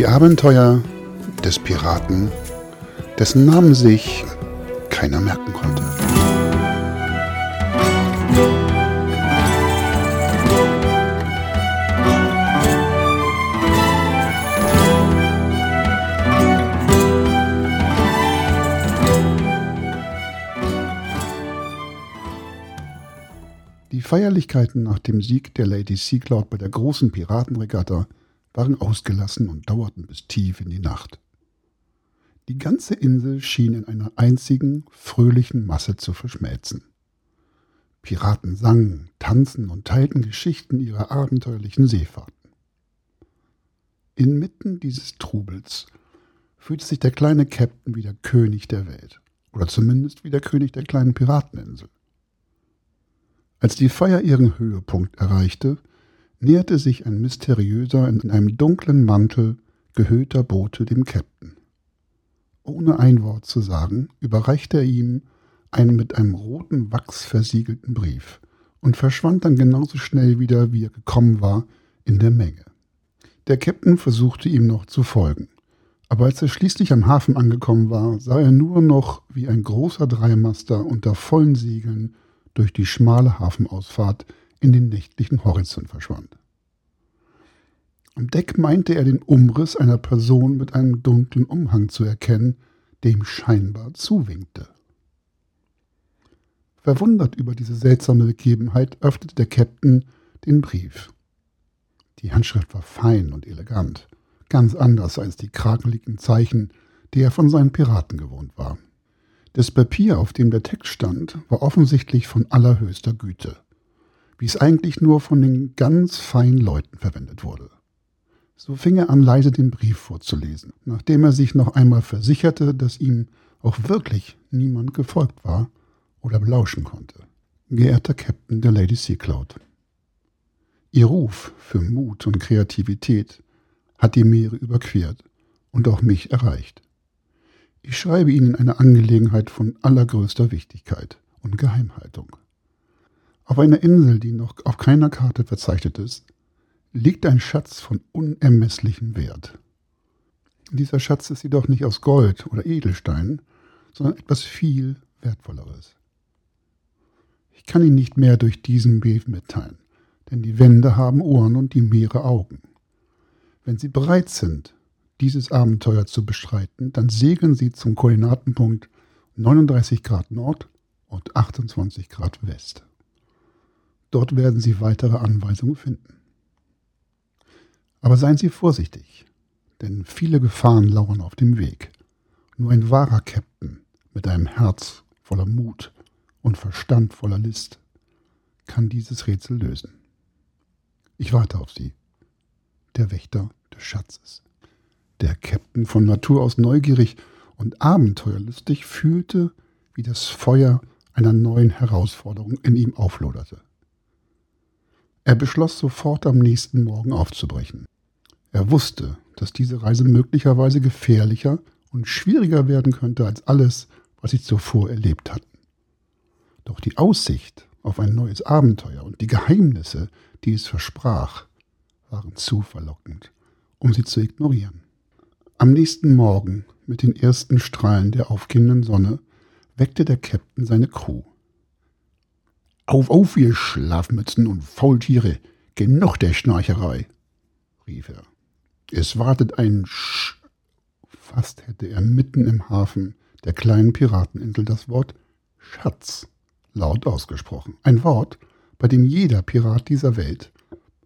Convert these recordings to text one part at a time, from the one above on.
Die Abenteuer des Piraten, dessen Namen sich keiner merken konnte. Die Feierlichkeiten nach dem Sieg der Lady Seacloud bei der großen Piratenregatta waren ausgelassen und dauerten bis tief in die Nacht. Die ganze Insel schien in einer einzigen, fröhlichen Masse zu verschmelzen. Piraten sangen, tanzen und teilten Geschichten ihrer abenteuerlichen Seefahrten. Inmitten dieses Trubels fühlte sich der kleine Captain wie der König der Welt, oder zumindest wie der König der kleinen Pirateninsel. Als die Feier ihren Höhepunkt erreichte, näherte sich ein mysteriöser, in einem dunklen Mantel gehüllter Bote dem Käpt'n. Ohne ein Wort zu sagen, überreichte er ihm einen mit einem roten Wachs versiegelten Brief und verschwand dann genauso schnell wieder, wie er gekommen war, in der Menge. Der Käpt'n versuchte ihm noch zu folgen, aber als er schließlich am Hafen angekommen war, sah er nur noch, wie ein großer Dreimaster unter vollen Segeln durch die schmale Hafenausfahrt in den nächtlichen Horizont verschwand. Am Deck meinte er den Umriss einer Person mit einem dunklen Umhang zu erkennen, der ihm scheinbar zuwinkte. Verwundert über diese seltsame Begebenheit öffnete der Käpt'n den Brief. Die Handschrift war fein und elegant, ganz anders als die krakenligen Zeichen, die er von seinen Piraten gewohnt war. Das Papier, auf dem der Text stand, war offensichtlich von allerhöchster Güte, wie es eigentlich nur von den ganz feinen Leuten verwendet wurde. So fing er an, leise den Brief vorzulesen, nachdem er sich noch einmal versicherte, dass ihm auch wirklich niemand gefolgt war oder belauschen konnte. Geehrter Captain der Lady Seacloud, Ihr Ruf für Mut und Kreativität hat die Meere überquert und auch mich erreicht. Ich schreibe Ihnen eine Angelegenheit von allergrößter Wichtigkeit und Geheimhaltung. Auf einer Insel, die noch auf keiner Karte verzeichnet ist, liegt ein Schatz von unermesslichem Wert. Dieser Schatz ist jedoch nicht aus Gold oder Edelstein, sondern etwas viel Wertvolleres. Ich kann ihn nicht mehr durch diesen Brief mitteilen, denn die Wände haben Ohren und die Meere Augen. Wenn Sie bereit sind, dieses Abenteuer zu bestreiten, dann segeln Sie zum Koordinatenpunkt 39 Grad Nord und 28 Grad West. Dort werden Sie weitere Anweisungen finden. Aber seien Sie vorsichtig, denn viele Gefahren lauern auf dem Weg. Nur ein wahrer Captain mit einem Herz voller Mut und Verstand voller List kann dieses Rätsel lösen. Ich warte auf Sie, der Wächter des Schatzes. Der Captain von Natur aus neugierig und abenteuerlustig fühlte, wie das Feuer einer neuen Herausforderung in ihm aufloderte. Er beschloss sofort am nächsten Morgen aufzubrechen. Er wusste, dass diese Reise möglicherweise gefährlicher und schwieriger werden könnte als alles, was sie zuvor erlebt hatten. Doch die Aussicht auf ein neues Abenteuer und die Geheimnisse, die es versprach, waren zu verlockend, um sie zu ignorieren. Am nächsten Morgen, mit den ersten Strahlen der aufgehenden Sonne, weckte der Käpt'n seine Crew. Auf, auf, ihr Schlafmützen und Faultiere, genug der Schnarcherei, rief er. Es wartet ein Sch. Fast hätte er mitten im Hafen der kleinen Pirateninsel das Wort Schatz laut ausgesprochen. Ein Wort, bei dem jeder Pirat dieser Welt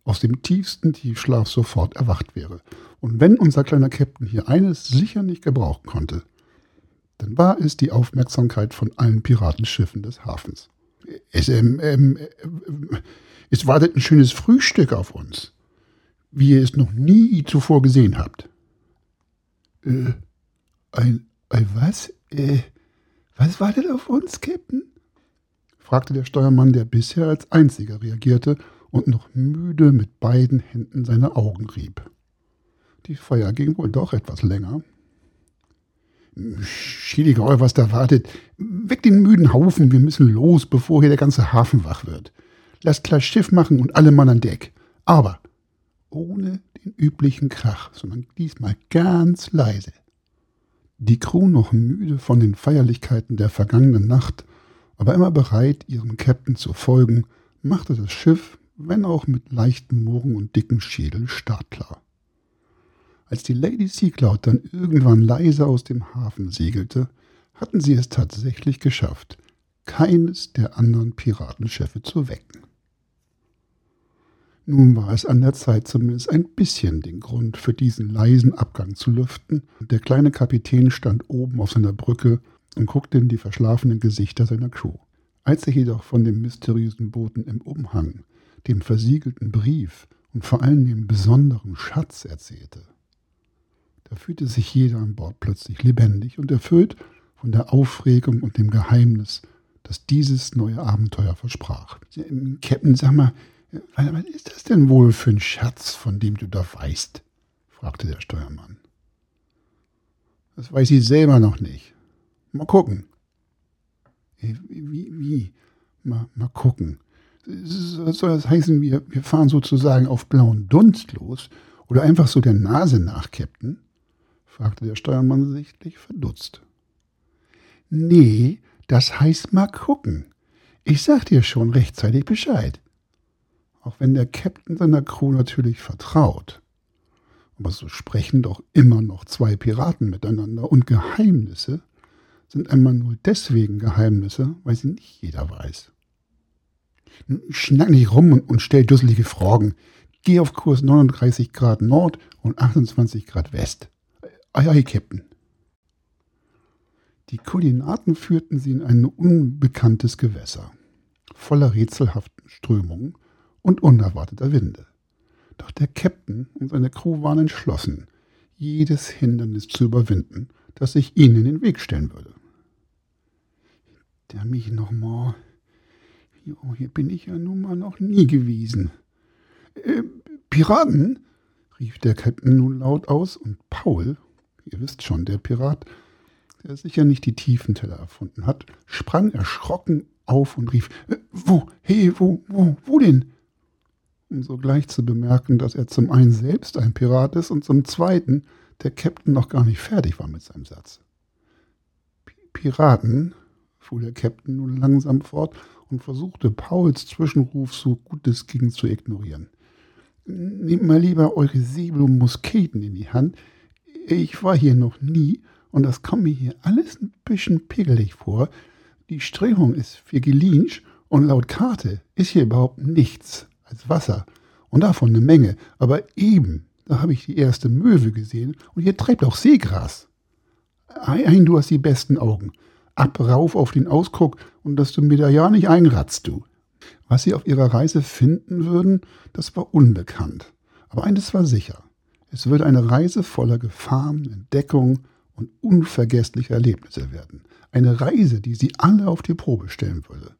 aus dem tiefsten Tiefschlaf sofort erwacht wäre. Und wenn unser kleiner Captain hier eines sicher nicht gebrauchen konnte, dann war es die Aufmerksamkeit von allen Piratenschiffen des Hafens. Es, ähm, ähm, äh, es wartet ein schönes Frühstück auf uns, wie ihr es noch nie zuvor gesehen habt. Äh, ein, ein was? Äh, was wartet auf uns, Captain? fragte der Steuermann, der bisher als einziger reagierte und noch müde mit beiden Händen seine Augen rieb. Die Feier ging wohl doch etwas länger. Schiedigau, was da wartet. Weg den müden Haufen, wir müssen los, bevor hier der ganze Hafen wach wird. Lasst klar Schiff machen und alle Mann an Deck. Aber ohne den üblichen Krach, sondern diesmal ganz leise. Die Crew noch müde von den Feierlichkeiten der vergangenen Nacht, aber immer bereit, ihrem Captain zu folgen, machte das Schiff, wenn auch mit leichtem Murren und dicken Schädel, startklar. Als die Lady Seacloud dann irgendwann leise aus dem Hafen segelte, hatten sie es tatsächlich geschafft, keines der anderen Piratenschiffe zu wecken. Nun war es an der Zeit, zumindest ein bisschen den Grund für diesen leisen Abgang zu lüften. Der kleine Kapitän stand oben auf seiner Brücke und guckte in die verschlafenen Gesichter seiner Crew. Als er jedoch von dem mysteriösen Boten im Umhang, dem versiegelten Brief und vor allem dem besonderen Schatz erzählte, da fühlte sich jeder an Bord plötzlich lebendig und erfüllt von der Aufregung und dem Geheimnis, das dieses neue Abenteuer versprach. Captain, sag mal, was ist das denn wohl für ein Schatz, von dem du da weißt? fragte der Steuermann. Das weiß ich selber noch nicht. Mal gucken. Wie, wie? Mal, mal gucken. Soll das heißen, wir, wir fahren sozusagen auf blauen Dunst los? Oder einfach so der Nase nach, Captain? Fragte der Steuermann sichtlich verdutzt. Nee, das heißt mal gucken. Ich sag dir schon rechtzeitig Bescheid. Auch wenn der Captain seiner Crew natürlich vertraut. Aber so sprechen doch immer noch zwei Piraten miteinander und Geheimnisse sind einmal nur deswegen Geheimnisse, weil sie nicht jeder weiß. Schnack nicht rum und, stell dusselige Fragen. Geh auf Kurs 39 Grad Nord und 28 Grad West. Ei, ei, Captain. Die Koordinaten führten sie in ein unbekanntes Gewässer, voller rätselhaften Strömungen und unerwarteter Winde. Doch der Captain und seine Crew waren entschlossen, jedes Hindernis zu überwinden, das sich ihnen in den Weg stellen würde. Der mich noch mal. Jo, hier bin ich ja nun mal noch nie gewesen. Äh, Piraten? rief der Captain nun laut aus und Paul, ihr wisst schon, der Pirat, der sicher nicht die Tiefenteller erfunden hat, sprang erschrocken auf und rief, äh, wo, hey, wo, wo, wo denn? Um sogleich zu bemerken, dass er zum einen selbst ein Pirat ist und zum zweiten der Captain noch gar nicht fertig war mit seinem Satz. Piraten, fuhr der Captain nun langsam fort und versuchte Pauls Zwischenruf so gut es ging zu ignorieren. Nehmt mal lieber eure Säbelmusketen in die Hand. Ich war hier noch nie und das kommt mir hier alles ein bisschen pegelig vor. Die Strömung ist Vigilinsch und laut Karte ist hier überhaupt nichts als Wasser und davon eine Menge. Aber eben, da habe ich die erste Möwe gesehen und hier treibt auch Seegras. Ein, du hast die besten Augen ab rauf auf den Ausguck und dass du mir da ja nicht einratzt, du. Was sie auf ihrer Reise finden würden, das war unbekannt. Aber eines war sicher. Es würde eine Reise voller Gefahren, Entdeckung und unvergesslicher Erlebnisse werden. Eine Reise, die sie alle auf die Probe stellen würde.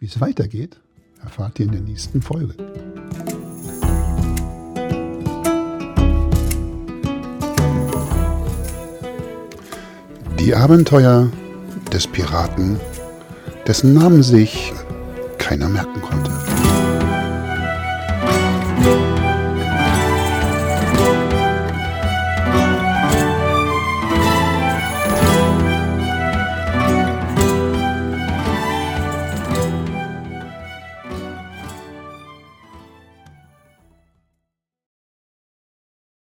Wie es weitergeht, erfahrt ihr in der nächsten Folge. Die Abenteuer des Piraten, dessen Namen sich keiner merken konnte.